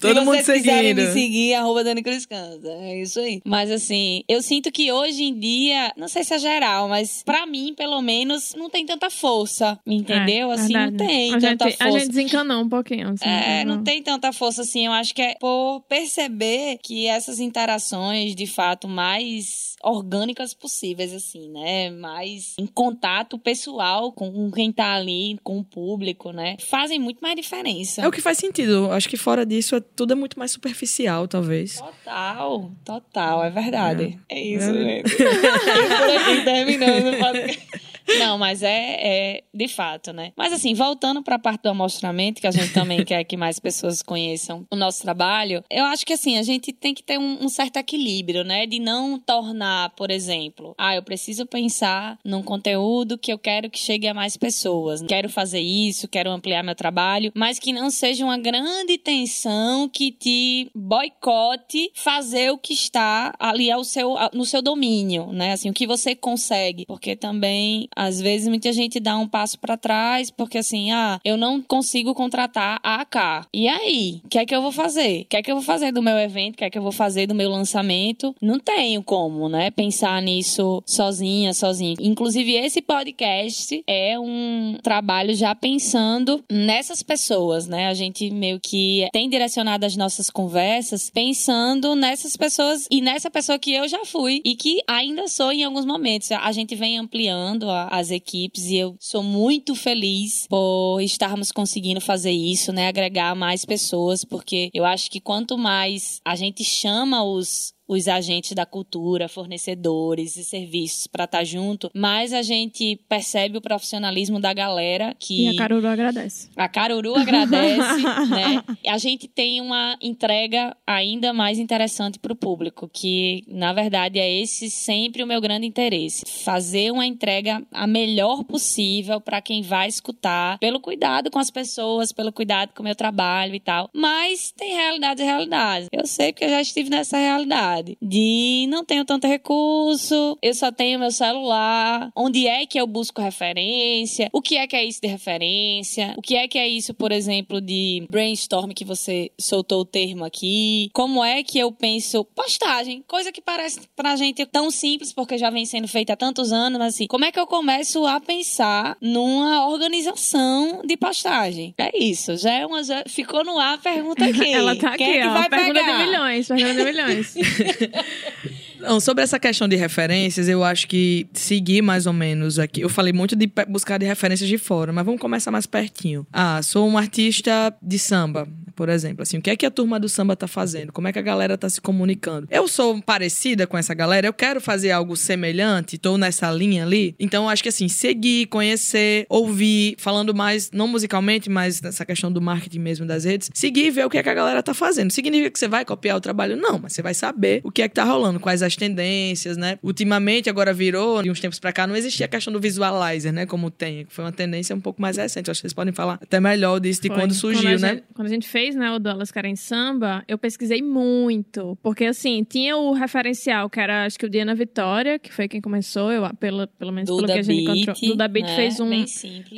[SPEAKER 5] Todo
[SPEAKER 4] Se
[SPEAKER 5] mundo
[SPEAKER 4] vocês quiserem
[SPEAKER 5] seguindo.
[SPEAKER 4] me seguir, arroba Dani Cruz Cansa. É isso aí. Mas assim, eu sinto que hoje em dia, não sei se é geral, mas pra mim, pelo menos, não tem tanta força. Entendeu?
[SPEAKER 3] É,
[SPEAKER 4] assim, não
[SPEAKER 3] verdade.
[SPEAKER 4] tem
[SPEAKER 3] a
[SPEAKER 4] tanta
[SPEAKER 3] gente, A
[SPEAKER 4] força.
[SPEAKER 3] gente desencanou um pouquinho. Assim,
[SPEAKER 4] É, não tem tanta força assim. Eu acho que é por perceber que essas interações, de fato, mais orgânicas possíveis, assim, né? Mais em contato pessoal com quem tá ali, com o público, né? Fazem muito mais diferença.
[SPEAKER 5] É o que faz sentido. Acho que fora disso, é- tudo é muito mais superficial, talvez.
[SPEAKER 4] Total, total, é verdade. É, isso,
[SPEAKER 5] É.
[SPEAKER 4] gente. Por aqui terminando o podcast. Não, mas é, é de fato, né? Mas assim, voltando para a parte do amostramento, que a gente também quer que mais pessoas conheçam o nosso trabalho, eu acho que assim, a gente tem que ter um, um certo equilíbrio, né? De não tornar, por exemplo, ah, eu preciso pensar num conteúdo que eu quero que chegue a mais pessoas. Quero fazer isso, quero ampliar meu trabalho, mas que não seja uma grande tensão que te boicote fazer o que está ali ao seu, no seu domínio, né? Assim, o que você consegue. Porque também, às vezes, muita gente dá um passo para trás, porque assim, ah, eu não consigo contratar a AK. E aí? O que é que eu vou fazer? O que é que eu vou fazer do meu evento? O que é que eu vou fazer do meu lançamento? Não tenho como, né? Pensar nisso sozinha, sozinho. Inclusive, esse podcast é um trabalho já pensando nessas pessoas, né? A gente meio que tem direcionado as nossas conversas pensando nessas pessoas e nessa pessoa que eu já fui e que ainda sou em alguns momentos. A gente vem ampliando a- as equipes e eu sou muito feliz por estarmos conseguindo fazer isso, né? Agregar mais pessoas, porque eu acho que quanto mais a gente chama os os agentes da cultura, fornecedores e serviços para estar junto, mais a gente percebe o profissionalismo da galera que
[SPEAKER 3] E a Caruru agradece.
[SPEAKER 4] a Caruru agradece, né? A gente tem uma entrega ainda mais interessante para o público, que na verdade é esse sempre o meu grande interesse, fazer uma entrega a melhor possível para quem vai escutar, pelo cuidado com as pessoas, pelo cuidado com o meu trabalho e tal. Mas tem realidades e realidades. Eu sei porque eu já estive nessa realidade. De não tenho tanto recurso, eu só tenho meu celular. Onde é que eu busco referência? O que é que é isso de referência? O que é que é isso, por exemplo, de brainstorm que você soltou o termo aqui? Como é que eu penso postagem? Coisa que parece pra gente tão simples porque já vem sendo feita há tantos anos, mas assim, como é que eu começo a pensar numa organização de postagem? É isso, já é uma já ficou no ar a pergunta aqui.
[SPEAKER 3] Ela tá aqui,
[SPEAKER 4] Quem é que
[SPEAKER 3] ó.
[SPEAKER 4] vai
[SPEAKER 3] pergunta
[SPEAKER 4] pegar?
[SPEAKER 3] de milhões, pergunta de milhões.
[SPEAKER 5] Não, sobre essa questão de referências, eu acho que seguir mais ou menos aqui. Eu falei muito de buscar de referências de fora, mas vamos começar mais pertinho. Ah, sou um artista de samba, por exemplo. Assim, o que é que a turma do samba tá fazendo? Como é que a galera tá se comunicando? Eu sou parecida com essa galera, eu quero fazer algo semelhante, tô nessa linha ali. Então, acho que assim, seguir, conhecer, ouvir, falando mais, não musicalmente, mas nessa questão do marketing mesmo das redes, seguir e ver o que é que a galera tá fazendo. Significa que você vai copiar o trabalho? Não, mas você vai saber o que é que tá rolando, quais as tendências, né? Ultimamente, agora virou, de uns tempos pra cá, não existia a questão do visualizer, né? Como tem, que foi uma tendência um pouco mais recente. Eu acho que vocês podem falar até melhor disso de
[SPEAKER 3] Foi.
[SPEAKER 5] quando surgiu,
[SPEAKER 3] a
[SPEAKER 5] né?
[SPEAKER 3] gente- quando a gente fez, né, o do Elas Querem Samba, eu pesquisei muito. Porque, assim, tinha o referencial, que era, acho que o Diana Vitória, que foi quem começou, eu, pelo, pelo menos pelo
[SPEAKER 4] Duda
[SPEAKER 3] que a gente
[SPEAKER 4] Beat,
[SPEAKER 3] encontrou. Duda Beat
[SPEAKER 4] né?
[SPEAKER 3] fez um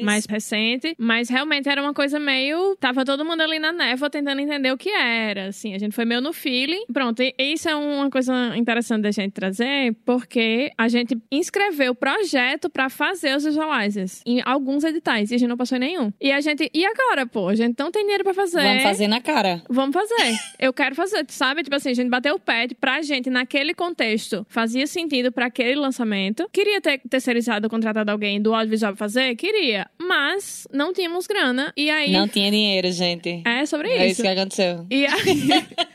[SPEAKER 3] mais recente. Mas realmente era uma coisa meio. Tava todo mundo ali na névoa tentando entender o que era. Assim, a gente foi meio no feeling. Pronto, e isso é uma coisa interessante da gente trazer, porque a gente inscreveu o projeto pra fazer os visualizers em alguns editais e a gente não passou em nenhum. E a gente. E agora, pô? A gente não tem dinheiro pra fazer.
[SPEAKER 4] Vamos fazer na cara.
[SPEAKER 3] Vamos fazer. Eu quero fazer, sabe? Tipo assim, a gente bateu o pé pra gente, naquele contexto, fazia sentido pra aquele lançamento. Queria ter terceirizado, contratado alguém do audiovisual pra fazer? Queria. Mas não tínhamos grana. E aí.
[SPEAKER 4] Não tinha dinheiro, gente.
[SPEAKER 3] É sobre
[SPEAKER 4] É
[SPEAKER 3] isso.
[SPEAKER 4] isso que aconteceu.
[SPEAKER 3] E aí...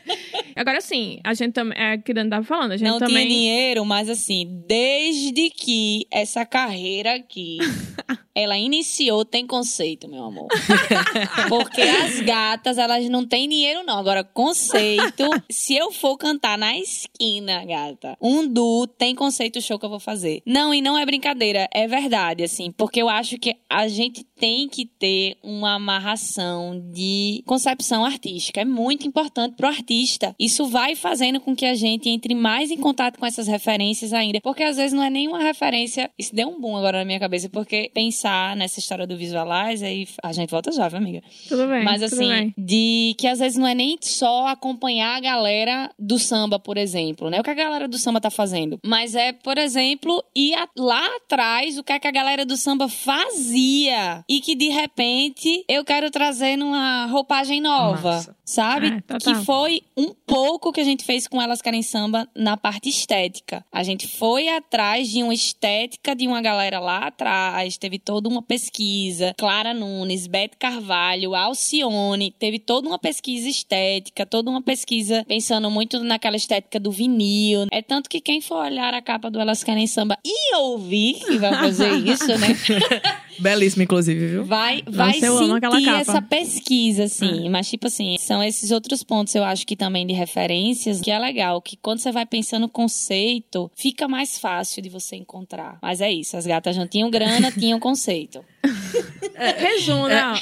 [SPEAKER 3] Agora sim, a gente também. É que Dan tava falando. A gente
[SPEAKER 4] Não
[SPEAKER 3] também.
[SPEAKER 4] tinha dinheiro, mas assim, desde que essa carreira aqui ela iniciou, tem conceito, meu amor. Porque as gatas, elas não têm dinheiro, não. Agora, conceito, se eu for cantar na esquina, gata, um du tem conceito show que eu vou fazer. Não, e não é brincadeira, é verdade, assim, porque eu acho que a gente tem que ter uma amarração de concepção artística. É muito importante pro artista. Isso vai fazendo com que a gente entre mais em contato com essas referências ainda. Porque às vezes não é nenhuma referência. Isso deu um boom agora na minha cabeça, porque pensar nessa história do visualizer e a gente volta já, viu, amiga?
[SPEAKER 3] Tudo bem.
[SPEAKER 4] Mas assim,
[SPEAKER 3] bem.
[SPEAKER 4] de que às vezes não é nem só acompanhar a galera do samba, por exemplo, né? O que a galera do samba tá fazendo. Mas é, por exemplo, ir a- lá atrás o que, é que a galera do samba fazia. E que de repente eu quero trazer numa roupagem nova.
[SPEAKER 5] Massa.
[SPEAKER 4] Sabe?
[SPEAKER 3] É, total.
[SPEAKER 4] que foi um pouco que a gente fez com Elas Querem Samba na parte estética. A gente foi atrás de uma estética de uma galera lá atrás, teve toda uma pesquisa. Clara Nunes, Beth Carvalho, Alcione, teve toda uma pesquisa estética, toda uma pesquisa pensando muito naquela estética do vinil. É tanto que quem for olhar a capa do Elas Querem Samba e ouvir que vai fazer isso, né?
[SPEAKER 5] Belíssimo, inclusive, viu?
[SPEAKER 4] Vai, vai
[SPEAKER 3] Nossa,
[SPEAKER 4] sentir
[SPEAKER 3] capa.
[SPEAKER 4] essa pesquisa, assim. Mas, tipo assim, são esses outros pontos, eu acho que também de referências, que é legal, que quando você vai pensando no conceito, fica mais fácil de você encontrar. Mas é isso, as gatas não tinham grana, tinham conceito.
[SPEAKER 3] Resumo, né?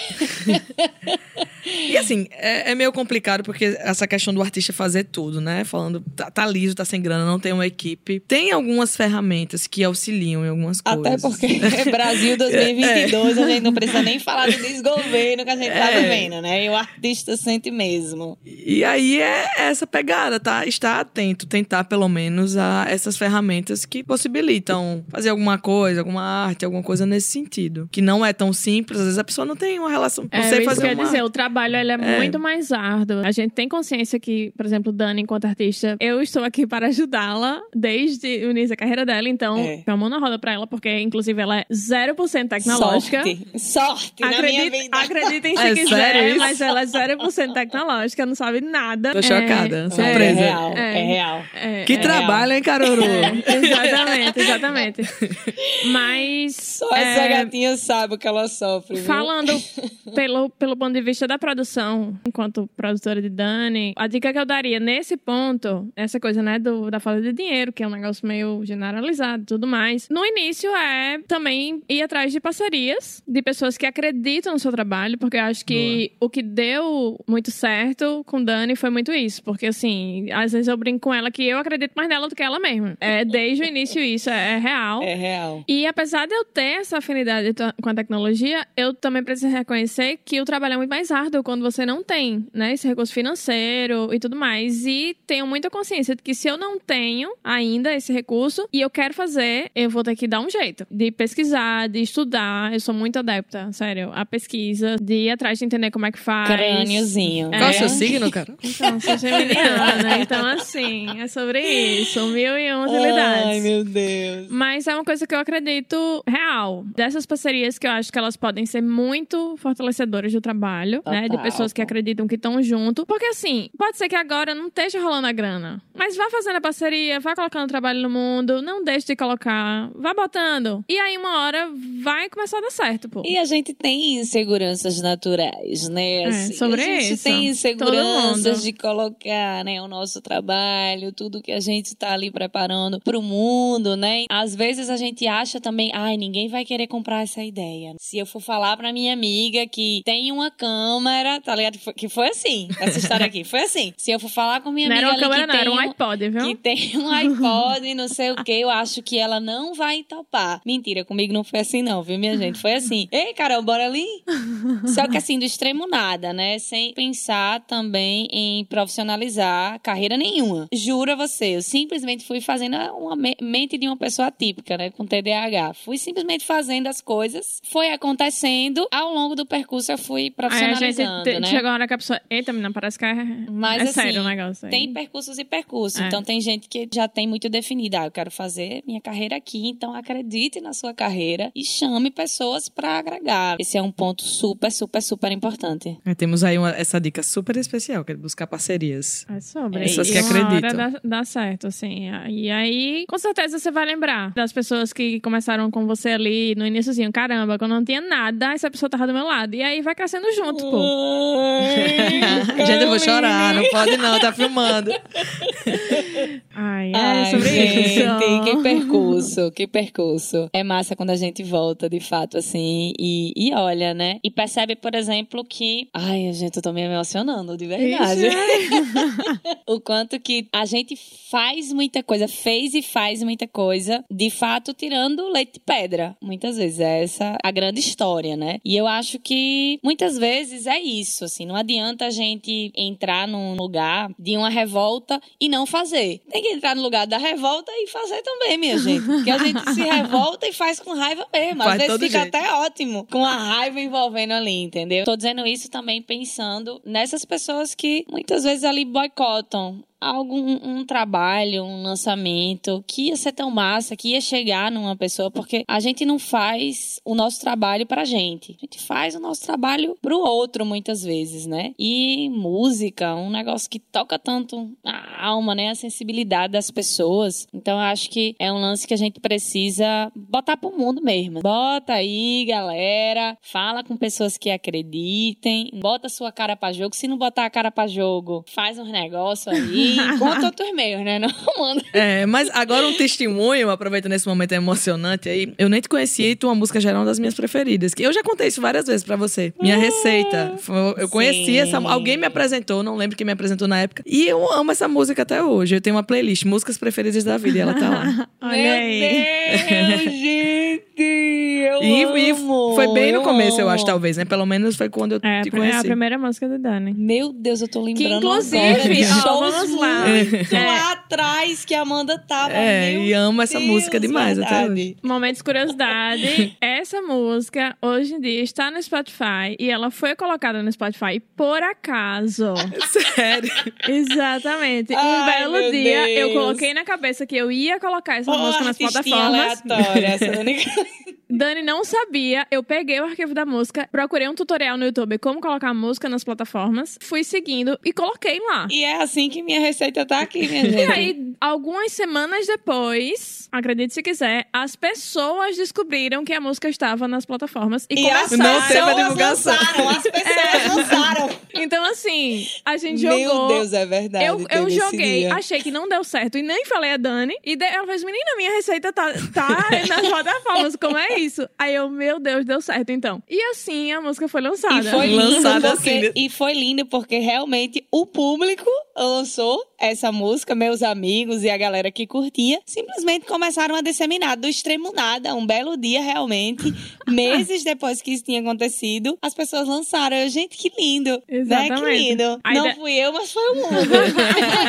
[SPEAKER 5] E assim, é, é meio complicado porque essa questão do artista fazer tudo, né? Falando, tá, tá liso, tá sem grana, não tem uma equipe. Tem algumas ferramentas que auxiliam em algumas coisas.
[SPEAKER 4] Até porque é Brasil 2022, a gente não precisa nem falar do desgoverno que a gente tá
[SPEAKER 5] É.
[SPEAKER 4] vivendo, né? E o artista sente mesmo.
[SPEAKER 5] E aí é essa pegada, tá? Estar atento, tentar pelo menos a essas ferramentas que possibilitam fazer alguma coisa, alguma arte, alguma coisa nesse sentido. Que não é tão simples, às vezes a pessoa não tem uma relação.
[SPEAKER 3] É
[SPEAKER 5] Não sei
[SPEAKER 3] isso
[SPEAKER 5] fazer
[SPEAKER 3] que ia
[SPEAKER 5] uma
[SPEAKER 3] dizer, o trabalho ele é,
[SPEAKER 5] É.
[SPEAKER 3] muito mais árduo. A gente tem consciência que, por exemplo, Dani, enquanto artista, eu estou aqui para ajudá-la desde o início da carreira dela, então,
[SPEAKER 4] É.
[SPEAKER 3] é. mão na roda pra ela, porque, inclusive, ela é 0% tecnológica.
[SPEAKER 4] Sorte. Sorte na minha
[SPEAKER 3] Acredite,
[SPEAKER 4] vida.
[SPEAKER 3] acreditem se
[SPEAKER 5] É
[SPEAKER 3] quiser, mas ela é 0% tecnológica, não sabe nada.
[SPEAKER 5] Tô
[SPEAKER 3] É,
[SPEAKER 5] chocada,
[SPEAKER 4] É
[SPEAKER 5] surpresa.
[SPEAKER 4] real,
[SPEAKER 3] É.
[SPEAKER 4] é real.
[SPEAKER 3] é,
[SPEAKER 5] Que
[SPEAKER 3] é,
[SPEAKER 5] trabalho, hein, Caruru?
[SPEAKER 3] é, exatamente, exatamente. Mas.
[SPEAKER 4] Só essa
[SPEAKER 3] é,
[SPEAKER 4] gatinha sabe o que ela sofre, viu?
[SPEAKER 3] Falando pelo, pelo ponto de vista da produção, enquanto produtora de Dani, a dica que eu daria nesse ponto, essa coisa, né, do, da falta de dinheiro, que é um negócio meio generalizado e tudo mais. No início é também ir atrás de parcerias, de pessoas que acreditam no seu trabalho, porque eu acho que o que deu muito certo com Dani foi muito isso. Porque, assim, às vezes eu brinco com ela que eu acredito mais nela do que ela mesma. É desde o início isso, é, é real.
[SPEAKER 4] É real.
[SPEAKER 3] E apesar de eu ter essa afinidade com a tecnologia, eu também preciso reconhecer que o trabalho é muito mais árduo quando você não tem, né, esse recurso financeiro e tudo mais. E tenho muita consciência de que se eu não tenho ainda esse recurso e eu quero fazer, eu vou ter que dar um jeito de pesquisar, de estudar. Eu sou muito adepta, sério, a pesquisa, de ir atrás de entender como é que faz.
[SPEAKER 4] Crâniozinho.
[SPEAKER 5] Qual é o
[SPEAKER 3] É.
[SPEAKER 5] seu signo, cara?
[SPEAKER 3] Então, sou geminiana. então, assim, é sobre isso. Mil e uma utilidades.
[SPEAKER 4] Ai, meu Deus.
[SPEAKER 3] Mas é uma coisa que eu acredito real. Dessas parcerias que eu acho que elas podem ser muito fortalecedoras do trabalho, né? De
[SPEAKER 4] Total.
[SPEAKER 3] pessoas que acreditam que estão junto. Porque assim, pode ser que agora não esteja rolando a grana. Mas vá fazendo a parceria, vá colocando trabalho no mundo, não deixe de colocar, vá botando. E aí uma hora vai começar a dar certo, pô.
[SPEAKER 4] E a gente tem inseguranças naturais, né? Assim,
[SPEAKER 3] É, sobre
[SPEAKER 4] a gente
[SPEAKER 3] isso.
[SPEAKER 4] tem inseguranças de colocar, né, o nosso trabalho, tudo que a gente tá ali preparando pro mundo, né? Às vezes a gente acha também, ai, ninguém vai querer comprar essa ideia. Se eu for falar pra minha amiga que tem uma câmera, tá ligado? Que foi assim, essa história aqui, foi assim. Se eu for falar com minha
[SPEAKER 3] não era
[SPEAKER 4] amiga
[SPEAKER 3] uma
[SPEAKER 4] ali
[SPEAKER 3] câmera,
[SPEAKER 4] que
[SPEAKER 3] não, era
[SPEAKER 4] tem
[SPEAKER 3] um
[SPEAKER 4] um-
[SPEAKER 3] iPod, viu?
[SPEAKER 4] que tem um iPod e não sei o que, eu acho que ela não vai topar. Mentira, comigo não foi assim não, viu, minha gente? Foi assim, ei, Carol, bora ali? Só que assim, do extremo nada, né? Sem pensar também em profissionalizar carreira nenhuma. Juro a você, eu simplesmente fui fazendo uma me- mente de uma pessoa atípica, né? Com TDAH. Fui simplesmente fazendo as coisas, foi acontecendo, ao longo do percurso eu fui
[SPEAKER 3] Aí a gente
[SPEAKER 4] profissionalizando,
[SPEAKER 3] te-
[SPEAKER 4] né?
[SPEAKER 3] chegou a hora que a pessoa. Eita, menina, parece que é.
[SPEAKER 4] Mas
[SPEAKER 3] é
[SPEAKER 4] assim,
[SPEAKER 3] sério o negócio aí.
[SPEAKER 4] tem percursos e percursos.
[SPEAKER 3] É.
[SPEAKER 4] Então tem gente que já tem muito definido. Ah, eu quero fazer minha carreira aqui, então acredite na sua carreira e chame pessoas pra agregar. Esse é um ponto super, super, super importante.
[SPEAKER 5] É, temos aí uma- essa dica super especial, que é buscar parcerias.
[SPEAKER 3] É sobre.
[SPEAKER 4] Pessoas
[SPEAKER 3] E
[SPEAKER 5] que
[SPEAKER 3] uma
[SPEAKER 5] acreditam.
[SPEAKER 3] hora dá, dá certo, assim. E aí, com certeza, você vai lembrar das pessoas que começaram com você ali no iníciozinho. Caramba, quando não tinha nada, essa pessoa tava do meu lado. E aí vai crescendo junto, pô.
[SPEAKER 5] Gente, eu vou chorar, não pode não, tá filmando.
[SPEAKER 3] Ai, é
[SPEAKER 4] Ai,
[SPEAKER 3] sobre
[SPEAKER 4] gente,
[SPEAKER 3] isso.
[SPEAKER 4] que percurso, que percurso. É massa quando a gente volta, de fato, assim, e, e olha, né? E percebe, por exemplo, que... Ai, gente, eu tô me emocionando, de verdade. o quanto que a gente faz muita coisa, fez e faz muita coisa, de fato, tirando leite de pedra. Muitas vezes, é essa a grande história, né? E eu acho que muitas vezes é isso, assim, não adianta a gente entrar num lugar de uma revolta e não fazer. Tem que entrar no lugar da revolta e fazer também, minha gente. Porque a gente se revolta e faz com raiva mesmo. Às
[SPEAKER 5] Faz
[SPEAKER 4] vezes fica
[SPEAKER 5] jeito.
[SPEAKER 4] até ótimo com a raiva envolvendo ali, entendeu? Tô dizendo isso também pensando nessas pessoas que muitas vezes ali boicotam algum um trabalho, um lançamento que ia ser tão massa, que ia chegar numa pessoa, porque a gente não faz o nosso trabalho pra gente. A gente faz o nosso trabalho pro outro muitas vezes, né? E música, um negócio que toca tanto a alma, né, a sensibilidade das pessoas. Então eu acho que é um lance que a gente precisa botar pro mundo mesmo. Bota aí, galera, fala com pessoas que acreditem, bota sua cara pra jogo. Se não botar a cara pra jogo, faz uns negócios aí, conta outros meios, né? Não manda.
[SPEAKER 5] É, mas agora um testemunho, aproveitando esse momento emocionante aí. Eu nem te conhecia e tua música já era uma das minhas preferidas. que Eu já contei isso várias vezes pra você. Minha receita. Foi- Eu conheci
[SPEAKER 4] Sim.
[SPEAKER 5] essa. Alguém me apresentou, não lembro quem me apresentou na época. E eu amo essa música até hoje. Eu tenho uma playlist, músicas preferidas da vida, e ela tá lá.
[SPEAKER 3] Olha aí.
[SPEAKER 4] Meu Deus, gente! Eu
[SPEAKER 5] E, e
[SPEAKER 4] amo,
[SPEAKER 5] foi bem no começo, eu acho, talvez, né? Pelo menos foi quando eu
[SPEAKER 3] É,
[SPEAKER 5] te
[SPEAKER 3] a prim- é a
[SPEAKER 5] conheci.
[SPEAKER 3] primeira música do Dani.
[SPEAKER 4] Meu Deus, eu tô lembrando
[SPEAKER 3] Que, inclusive,
[SPEAKER 4] agora shows
[SPEAKER 3] vamos lá.
[SPEAKER 4] muito
[SPEAKER 3] É.
[SPEAKER 4] lá atrás que a Amanda tava.
[SPEAKER 5] É,
[SPEAKER 4] Meu
[SPEAKER 5] e amo essa
[SPEAKER 4] Deus,
[SPEAKER 5] música demais até
[SPEAKER 4] verdade.
[SPEAKER 5] hoje.
[SPEAKER 3] Momento de curiosidade. Essa música, hoje em dia, está no Spotify e ela foi colocada no Spotify por acaso.
[SPEAKER 5] Sério.
[SPEAKER 3] Exatamente. um
[SPEAKER 4] Ai,
[SPEAKER 3] belo
[SPEAKER 4] meu
[SPEAKER 3] dia, eu
[SPEAKER 4] Deus.
[SPEAKER 3] coloquei na cabeça que eu ia colocar essa
[SPEAKER 4] Ô,
[SPEAKER 3] música nas plataformas.
[SPEAKER 4] aleatória, essa é única...
[SPEAKER 3] Dani não sabia. Eu peguei o arquivo da música, procurei um tutorial no YouTube como colocar a música nas plataformas, fui seguindo e coloquei lá.
[SPEAKER 4] E é assim que minha receita tá aqui, minha
[SPEAKER 3] E
[SPEAKER 4] gente.
[SPEAKER 3] aí, algumas semanas depois, acredite se quiser, as pessoas descobriram que a música estava nas plataformas e,
[SPEAKER 4] E as
[SPEAKER 3] começaram.
[SPEAKER 5] Não teve a
[SPEAKER 4] pessoas
[SPEAKER 5] divulgação.
[SPEAKER 4] lançaram, as pessoas lançaram.
[SPEAKER 3] Assim, a gente
[SPEAKER 4] Meu
[SPEAKER 3] jogou.
[SPEAKER 4] Deus, é verdade.
[SPEAKER 3] Eu, eu joguei, achei que não deu certo e nem falei a Dani. E daí ela fez, menina, minha receita tá, tá nas plataformas, como é isso? Aí eu, meu Deus, deu certo então. E assim a música foi lançada.
[SPEAKER 4] E foi
[SPEAKER 5] Lançada
[SPEAKER 4] porque,
[SPEAKER 5] assim, né?
[SPEAKER 4] e foi lindo porque realmente o público lançou essa música, meus amigos e a galera que curtia, simplesmente começaram a disseminar do extremo nada, um belo dia realmente, meses depois que isso tinha acontecido, as pessoas lançaram. Eu, gente, que lindo, né? Que
[SPEAKER 3] Exatamente.
[SPEAKER 4] lindo.
[SPEAKER 3] Aí
[SPEAKER 4] Não fui eu, mas foi o mundo.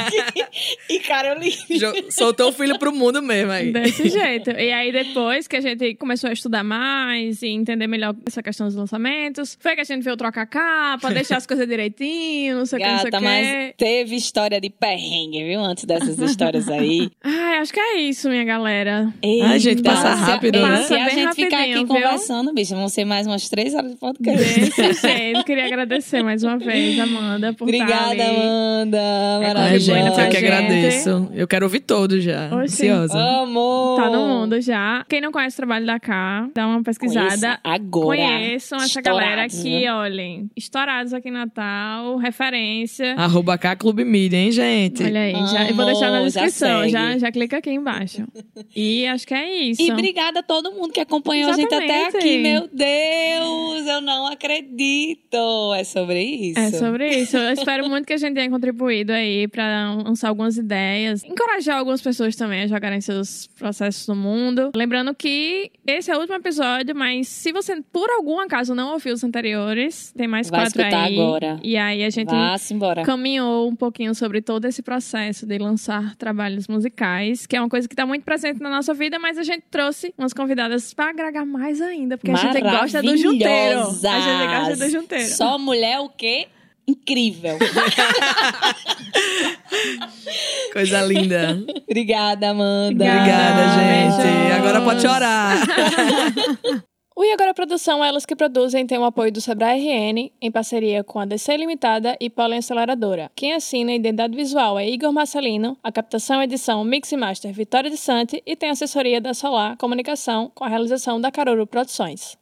[SPEAKER 4] e Caroline.
[SPEAKER 5] Jo- Soltou o filho pro mundo mesmo aí.
[SPEAKER 3] Desse jeito. E aí, depois que a gente começou a estudar mais e entender melhor essa questão dos lançamentos, foi que a gente veio trocar capa, deixar as coisas direitinho, não sei o que, não sei o que.
[SPEAKER 4] mas teve história de perrengue, viu? Antes dessas histórias aí.
[SPEAKER 3] Ai, acho que é isso, minha galera.
[SPEAKER 5] Ai, gente,
[SPEAKER 4] Eita,
[SPEAKER 5] passa
[SPEAKER 4] se-
[SPEAKER 5] rápido, né?
[SPEAKER 4] Se a
[SPEAKER 3] Passa bem
[SPEAKER 4] gente ficar aqui
[SPEAKER 3] viu?
[SPEAKER 4] conversando, bicho, vão ser mais umas três horas de podcast.
[SPEAKER 3] Desse jeito. Queria agradecer mais uma vez, Amanda, por estar
[SPEAKER 4] Obrigada,
[SPEAKER 3] ali.
[SPEAKER 4] Amanda.
[SPEAKER 3] É
[SPEAKER 5] Ai,
[SPEAKER 3] contribuindo
[SPEAKER 5] gente, eu que agradeço. Eu quero ouvir todos já.
[SPEAKER 3] Oxi.
[SPEAKER 5] Ansiosa.
[SPEAKER 4] Amor.
[SPEAKER 3] Tá no mundo já. Quem não conhece o trabalho da K, dá uma pesquisada.
[SPEAKER 4] Conheça agora.
[SPEAKER 3] Conheçam essa galera
[SPEAKER 4] né?
[SPEAKER 3] olhem. Estourados aqui em Natal, referência.
[SPEAKER 5] Arroba K Clube Mídia, hein, gente?
[SPEAKER 3] Olha aí, já, eu vou deixar na
[SPEAKER 4] Amor, já
[SPEAKER 3] descrição, já,
[SPEAKER 4] segue.
[SPEAKER 3] já, clica aqui embaixo. E acho que é isso.
[SPEAKER 4] E obrigada a todo mundo que acompanhou a gente até
[SPEAKER 3] Exatamente.
[SPEAKER 4] aqui. Meu Deus, eu não acredito. É sobre isso?
[SPEAKER 3] É sobre isso. Eu espero muito que a gente tenha contribuído aí pra lançar algumas ideias. Encorajar algumas pessoas também a jogarem seus processos no mundo. Lembrando que esse é o último episódio, mas se você, por algum acaso, não ouviu os anteriores, tem mais
[SPEAKER 4] Vai
[SPEAKER 3] quatro
[SPEAKER 4] escutar
[SPEAKER 3] aí.
[SPEAKER 4] agora.
[SPEAKER 3] E aí a gente caminhou um pouquinho sobre todo esse processo de lançar trabalhos musicais, que é uma coisa que está muito presente na nossa vida, mas a gente trouxe umas convidadas para agregar mais ainda, porque a gente gosta do junteiro. A gente gosta do junteiro.
[SPEAKER 4] Só mulher o quê? Incrível.
[SPEAKER 5] Coisa linda.
[SPEAKER 4] Obrigada, Amanda.
[SPEAKER 5] Obrigada, gente.
[SPEAKER 3] beijos.
[SPEAKER 5] Agora pode chorar.
[SPEAKER 3] O E Agora Produção, elas que produzem, tem o apoio do Sebrae RN, em parceria com a DC Limitada e Pollen Aceleradora. Quem assina a identidade visual é Igor Marcelino, a captação, edição, mix e master Vitória de Sante e tem assessoria da Solar Comunicação com a realização da Caroro Produções.